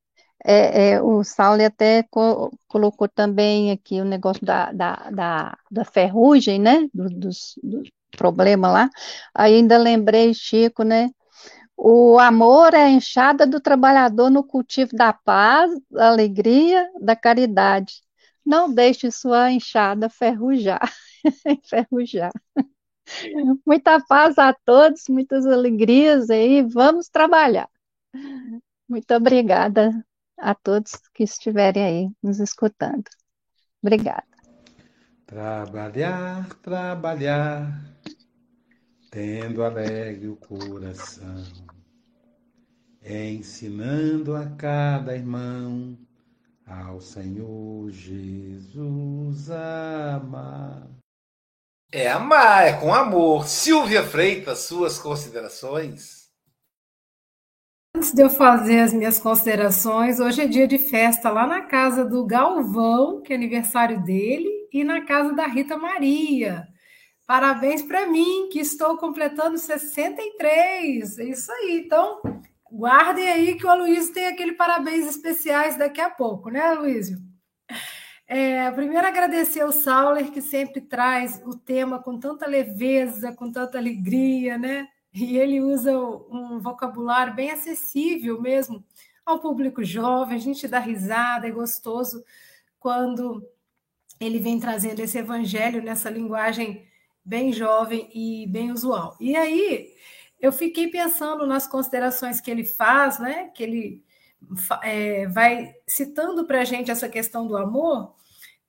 É, é, o Saulo até co colocou também aqui o negócio da, da, da, da ferrugem, né? Do, dos, do problema lá. Ainda lembrei, Chico, né? O amor é a enxada do trabalhador no cultivo da paz, da alegria, da caridade. Não deixe sua enxada ferrujar. Muita paz a todos, muitas alegrias aí, vamos trabalhar. Muito obrigada a todos que estiverem aí nos escutando. Obrigada. Trabalhar, trabalhar, tendo alegre o coração, ensinando a cada irmão ao Senhor Jesus amar. É amar, é com amor. Silvia Freitas, suas considerações? Antes de eu fazer as minhas considerações, hoje é dia de festa lá na casa do Galvão, que é aniversário dele, e na casa da Rita Maria. Parabéns para mim, que estou completando 63. É isso aí. Então, guardem aí que o Aloysio tem aquele parabéns especiais daqui a pouco, né, Aloysio? É, primeiro, agradecer ao Sauler, que sempre traz o tema com tanta leveza, com tanta alegria, né? E ele usa um vocabulário bem acessível mesmo ao público jovem, a gente dá risada, é gostoso quando ele vem trazendo esse evangelho nessa linguagem bem jovem e bem usual. E aí, eu fiquei pensando nas considerações que ele faz, né? Que ele é, vai citando para a gente essa questão do amor,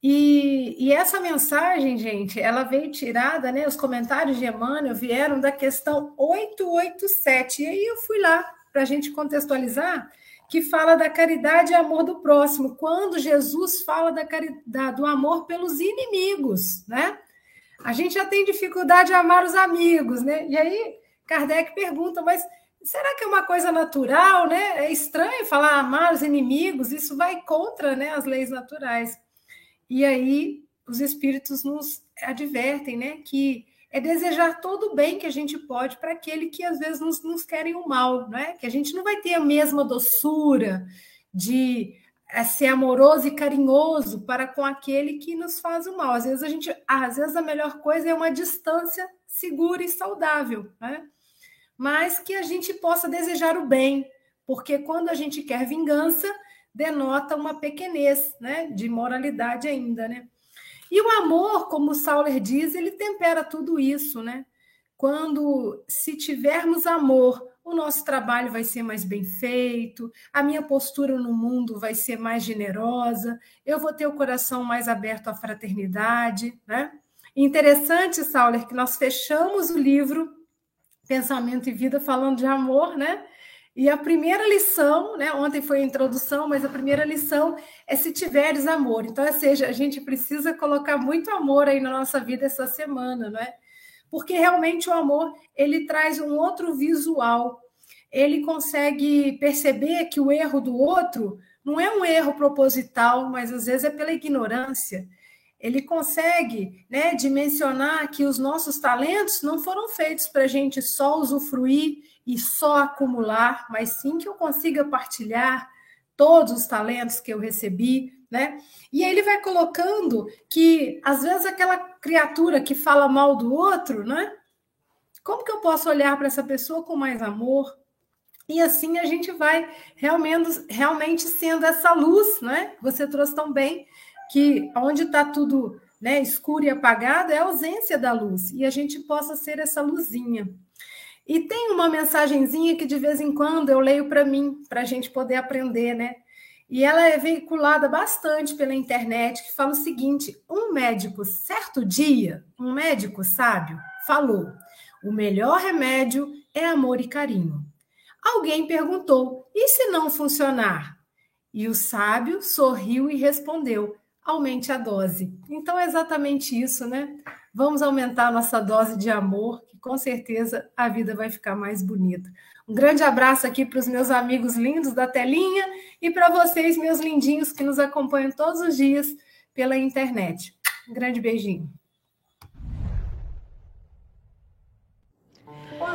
e, e, essa mensagem, gente, ela veio tirada, né? Os comentários de Emmanuel vieram da questão 887. E aí eu fui lá para a gente contextualizar, que fala da caridade e amor do próximo, quando Jesus fala da caridade, do amor pelos inimigos, né? A gente já tem dificuldade de amar os amigos, né? E aí Kardec pergunta, mas será que é uma coisa natural, né? É estranho falar amar os inimigos, isso vai contra né, as leis naturais. E aí os espíritos nos advertem, né, que é desejar todo o bem que a gente pode para aquele que às vezes nos, nos querem o mal, né? Que a gente não vai ter a mesma doçura de é, ser amoroso e carinhoso para com aquele que nos faz o mal. Às vezes a gente, às vezes a melhor coisa é uma distância segura e saudável, né? Mas que a gente possa desejar o bem, porque quando a gente quer vingança, denota uma pequenez, né, de moralidade ainda, né? E o amor, como Sauler diz, ele tempera tudo isso, né? Quando se tivermos amor, o nosso trabalho vai ser mais bem feito, a minha postura no mundo vai ser mais generosa, eu vou ter o coração mais aberto à fraternidade, né? Interessante, Sauler, que nós fechamos o livro Pensamento e Vida falando de amor, né? E a primeira lição, né? Ontem foi a introdução, mas a primeira lição é se tiveres amor. Então, ou seja, a gente precisa colocar muito amor aí na nossa vida essa semana, não é? Porque realmente o amor ele traz um outro visual. Ele consegue perceber que o erro do outro não é um erro proposital, mas às vezes é pela ignorância ele consegue né, dimensionar que os nossos talentos não foram feitos para a gente só usufruir e só acumular, mas sim que eu consiga partilhar todos os talentos que eu recebi, né? E aí ele vai colocando que às vezes aquela criatura que fala mal do outro, né? Como que eu posso olhar para essa pessoa com mais amor? E assim a gente vai realmente, realmente sendo essa luz, né? Você trouxe tão bem que onde está tudo né, escuro e apagado é a ausência da luz, e a gente possa ser essa luzinha. E tem uma mensagenzinha que de vez em quando eu leio para mim, para a gente poder aprender, né? E ela é veiculada bastante pela internet, que fala o seguinte: um médico, certo dia, um médico sábio, falou: o melhor remédio é amor e carinho. Alguém perguntou: e se não funcionar? E o sábio sorriu e respondeu: aumente a dose. Então é exatamente isso, né? Vamos aumentar a nossa dose de amor, que com certeza a vida vai ficar mais bonita. Um grande abraço aqui para os meus amigos lindos da telinha e para vocês, meus lindinhos, que nos acompanham todos os dias pela internet. Um grande beijinho.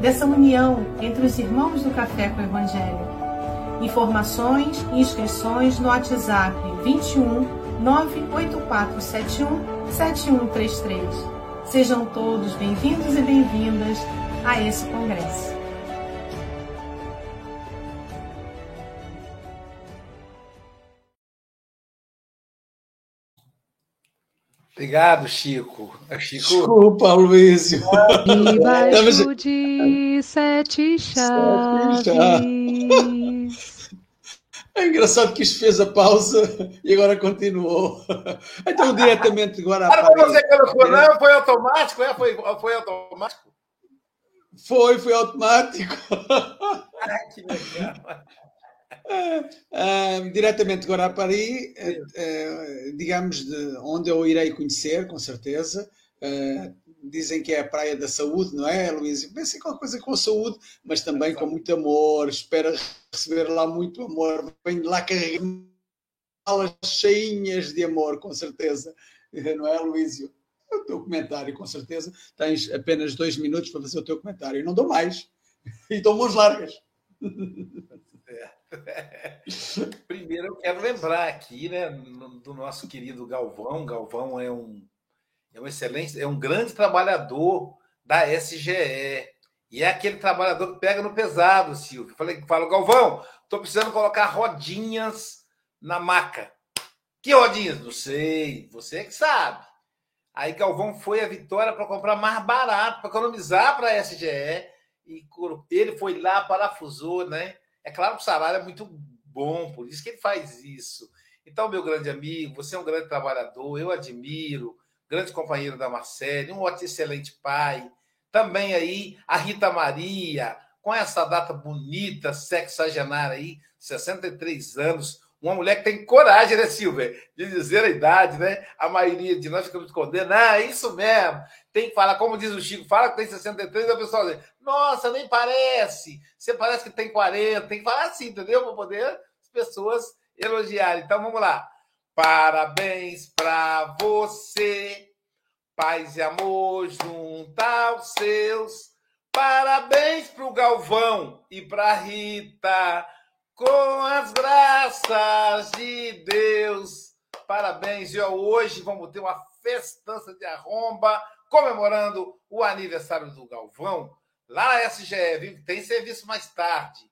dessa união entre os irmãos do Café com o Evangelho. Informações e inscrições no WhatsApp 21 98471 7133. Sejam todos bem-vindos e bem-vindas a esse congresso. Obrigado, Chico. Chico. Desculpa, Luísio. Debaixo de sete chaves. É engraçado que isto fez a pausa e agora continuou. Então, diretamente agora. Ah, não você colocou, não? Foi automático? É? Foi, foi automático? Foi, foi automático. Ah, que legal. Uh, diretamente agora a Paris, uh, digamos, de onde eu irei conhecer, com certeza. dizem que é a Praia da Saúde, não é, Luís? Pensem em qualquer coisa com a saúde, mas também com muito amor. Espero receber lá muito amor. Venho lá carregando malas cheinhas de amor, com certeza. Não é, Luísio? O teu comentário, com certeza. Tens apenas dois minutos para fazer o teu comentário. não dou mais. E dou mãos largas. Primeiro, eu quero lembrar aqui, né, do nosso querido Galvão. Galvão é um, é um excelente, é um grande trabalhador da SGE. E é aquele trabalhador que pega no pesado, Silvio. Falei, falo, Galvão, estou precisando colocar rodinhas na maca. Que rodinhas? Não sei, você é que sabe. Aí Galvão foi a Vitória para comprar mais barato, para economizar para a SGE. E ele foi lá, parafusou, né? É claro que o salário é muito bom, por isso que ele faz isso. Então, meu grande amigo, você é um grande trabalhador, eu admiro, grande companheiro da Marcele, um excelente pai. Também aí a Rita Maria, com essa data bonita, sexagenária aí, 63 anos, uma mulher que tem coragem, né, Silvia, de dizer a idade, né? A maioria de nós ficamos escondendo. Não, é isso mesmo. Tem que falar, como diz o Chico, fala que tem 63, e a pessoa diz, nossa, nem parece. Você parece que tem 40. Tem que falar assim, entendeu? Para poder as pessoas elogiarem. Então, vamos lá. Parabéns para você. Paz e amor junto aos seus. Parabéns pro Galvão e pra Rita, com as graças de Deus. Parabéns. E hoje vamos ter uma festança de arromba comemorando o aniversário do Galvão lá na SGE, viu? Tem serviço mais tarde.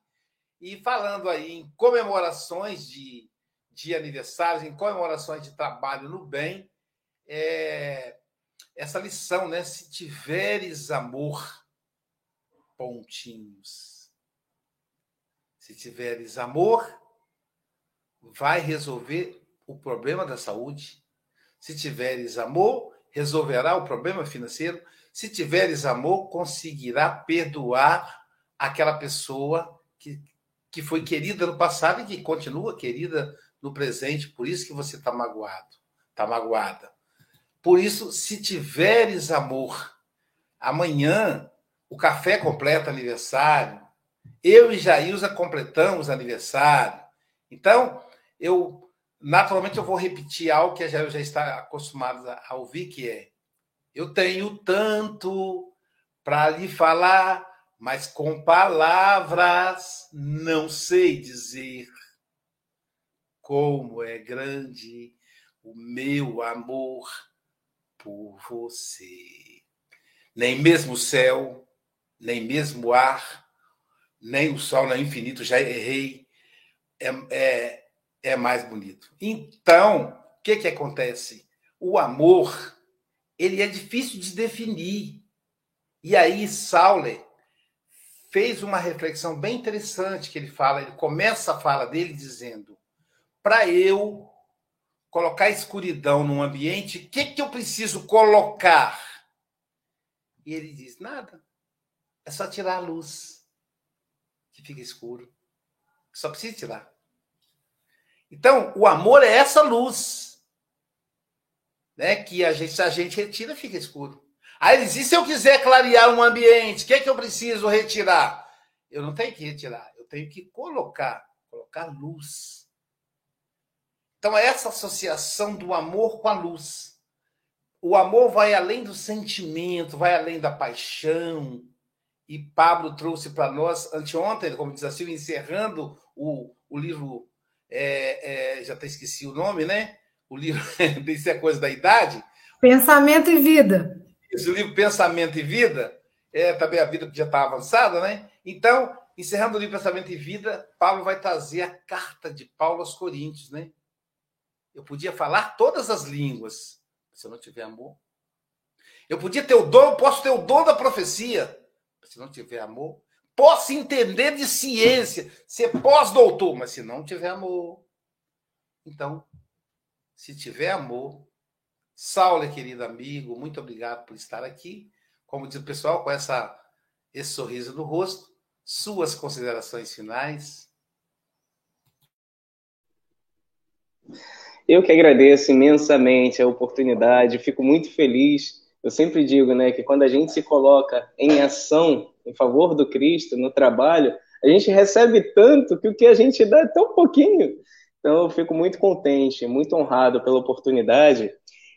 E falando aí em comemorações de, de aniversários, em comemorações de trabalho no bem, é, essa lição, né? Se tiveres amor, pontinhos. Se tiveres amor, vai resolver o problema da saúde. Se tiveres amor, resolverá o problema financeiro. Se tiveres amor, conseguirá perdoar aquela pessoa que, que foi querida no passado e que continua querida no presente. Por isso que você está magoado, está magoada. Por isso, se tiveres amor, amanhã o café completa aniversário. Eu e Jailza completamos aniversário. Então, eu naturalmente eu vou repetir algo que a Jailza já está acostumada a ouvir, que é eu tenho tanto para lhe falar, mas com palavras não sei dizer como é grande o meu amor por você. Nem mesmo o céu nem mesmo o ar, nem o sol, nem o infinito, já errei, é, é, é mais bonito. Então, o que, que acontece? O amor, ele é difícil de definir. E aí, Sauler fez uma reflexão bem interessante que ele fala, ele começa a fala dele dizendo: para eu colocar escuridão num ambiente, o que, que eu preciso colocar? E ele diz: nada. É só tirar a luz, que fica escuro. Só precisa tirar. Então, o amor é essa luz. Né, que a gente, se a gente retira, fica escuro. Aí e se eu quiser clarear um ambiente, o que é que eu preciso retirar? Eu não tenho que retirar, eu tenho que colocar, colocar luz. Então, é essa associação do amor com a luz. O amor vai além do sentimento, vai além da paixão, e Pablo trouxe para nós anteontem, como diz assim, encerrando o, o livro, é, é, já até esqueci o nome, né? O livro, disse a coisa da idade. Pensamento e Vida. Isso, o livro Pensamento e Vida, é também a vida que já está avançada, né? Então, encerrando o livro Pensamento e Vida, Paulo vai trazer a carta de Paulo aos Coríntios, né? Eu podia falar todas as línguas, se eu não tiver amor. Eu podia ter o dom, posso ter o dom da profecia, se não tiver amor, posso entender de ciência, ser pós-doutor, mas se não tiver amor. Então, se tiver amor, Saulo, querido amigo, muito obrigado por estar aqui. Como diz o pessoal, com essa, esse sorriso no rosto, suas considerações finais. Eu que agradeço imensamente a oportunidade, fico muito feliz eu sempre digo, né, que quando a gente se coloca em ação em favor do Cristo no trabalho, a gente recebe tanto que o que a gente dá é tão pouquinho. Então eu fico muito contente, muito honrado pela oportunidade.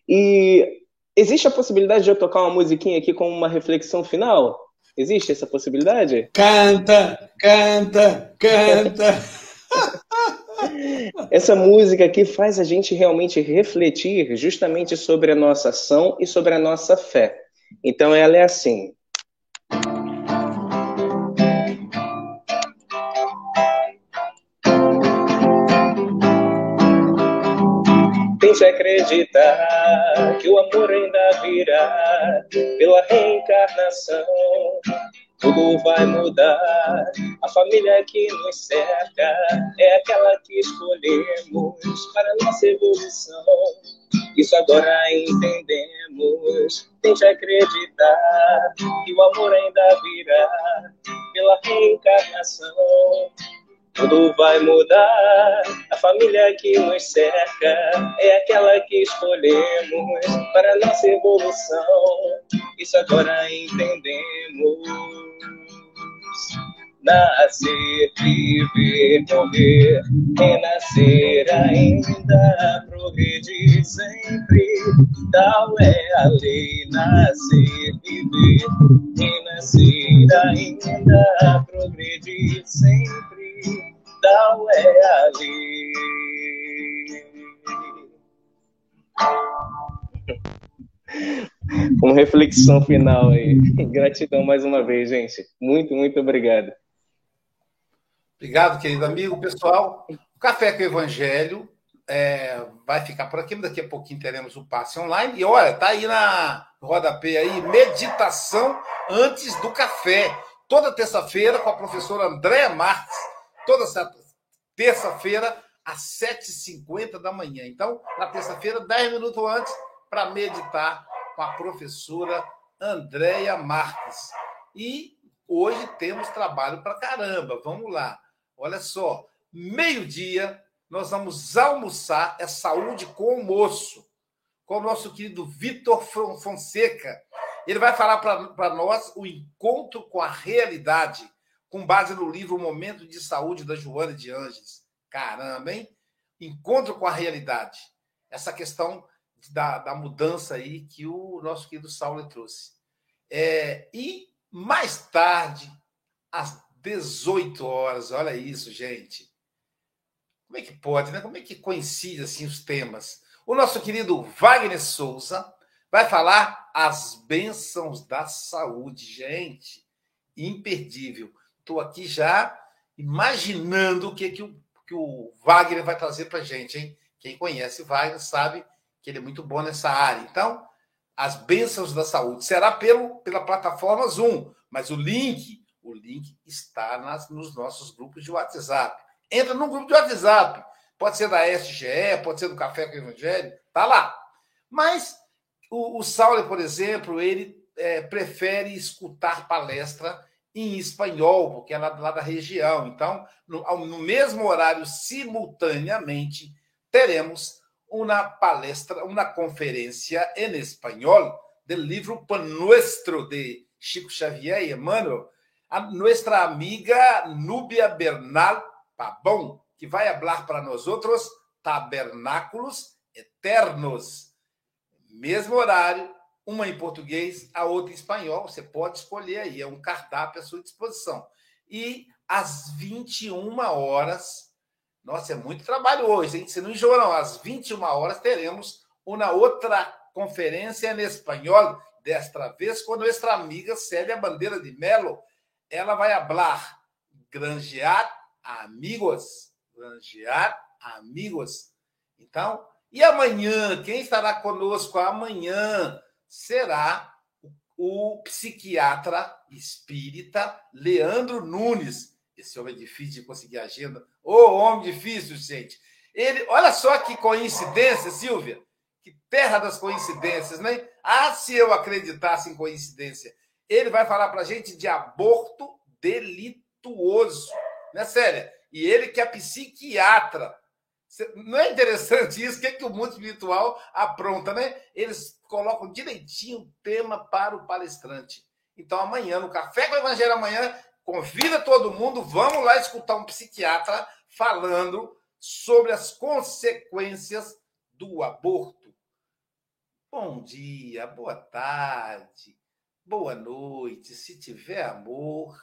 E existe a possibilidade de eu tocar uma musiquinha aqui com uma reflexão final? Existe essa possibilidade? Canta, canta, canta. Essa música aqui faz a gente realmente refletir justamente sobre a nossa ação e sobre a nossa fé. Então ela é assim. Tente acreditar que o amor ainda virá pela reencarnação tudo vai mudar. A família que nos cerca é aquela que escolhemos para nossa evolução. Isso agora entendemos. Tente acreditar que o amor ainda virá pela reencarnação. Tudo vai mudar. A família que nos cerca é aquela que escolhemos para nossa evolução. Isso agora entendemos. nascer, viver, morrer, renascer ainda, progredir sempre. Tal é a lei, nascer, viver, renascer ainda, progredir sempre. Tal é a lei. Uma reflexão final aí. Gratidão mais uma vez, gente. Muito, muito obrigado. Obrigado, querido amigo. Pessoal, o Café com o Evangelho é, vai ficar por aqui. Daqui a pouquinho teremos o passe online. E olha, tá aí na rodapé aí, meditação antes do café. Toda terça-feira com a professora Andréa Marques. Toda terça-feira, às 7h50 da manhã. Então, na terça-feira, 10 minutos antes, para meditar com a professora Andréia Marques. E hoje temos trabalho para caramba. Vamos lá. Olha só, meio-dia, nós vamos almoçar, é saúde com almoço, com o nosso querido Vitor Fonseca. Ele vai falar para nós o encontro com a realidade, com base no livro Momento de Saúde da Joana de Anges. Caramba, hein? Encontro com a realidade. Essa questão da, da mudança aí que o nosso querido Saulo trouxe. É, e mais tarde, às 18 horas, olha isso, gente. Como é que pode, né? Como é que coincide assim os temas? O nosso querido Wagner Souza vai falar as bênçãos da saúde, gente. Imperdível. Estou aqui já imaginando o que, que, o, que o Wagner vai trazer para gente, hein? Quem conhece Wagner sabe que ele é muito bom nessa área. Então, as bênçãos da saúde será pelo, pela plataforma Zoom, mas o link, o link está nas, nos nossos grupos de WhatsApp. Entra no grupo de WhatsApp. Pode ser da SGE, pode ser do Café com o Evangelho, tá lá. Mas o, o Saulo, por exemplo, ele é, prefere escutar palestra em espanhol, porque é lá, lá da região. Então, no, no mesmo horário, simultaneamente, teremos uma palestra, uma conferência em espanhol do livro Pan Nuestro de Chico Xavier e Emmanuel, a nossa amiga Núbia Bernal Pabon, que vai falar para nós outros tabernáculos eternos. Mesmo horário, uma em português, a outra em espanhol. Você pode escolher aí, é um cardápio à sua disposição. E às 21 horas, nossa, é muito trabalho hoje, hein? Se não enjoa, não. Às 21 horas teremos uma outra conferência em espanhol, desta vez com nossa amiga Célia Bandeira de Melo. Ela vai falar granjear amigos. Granjear amigos. Então, e amanhã, quem estará conosco amanhã será o psiquiatra espírita Leandro Nunes. Esse homem é difícil de conseguir agenda. Ô, oh, homem difícil, gente. Ele, olha só que coincidência, Silvia. Que terra das coincidências, né? Ah, se eu acreditasse em coincidência. Ele vai falar para gente de aborto delituoso. Né, Célia? E ele que é psiquiatra. Não é interessante isso? O que, é que o mundo espiritual apronta, né? Eles colocam direitinho o tema para o palestrante. Então, amanhã, no Café com o Evangelho, amanhã, Convida todo mundo, vamos lá escutar um psiquiatra falando sobre as consequências do aborto. Bom dia, boa tarde, boa noite, se tiver amor.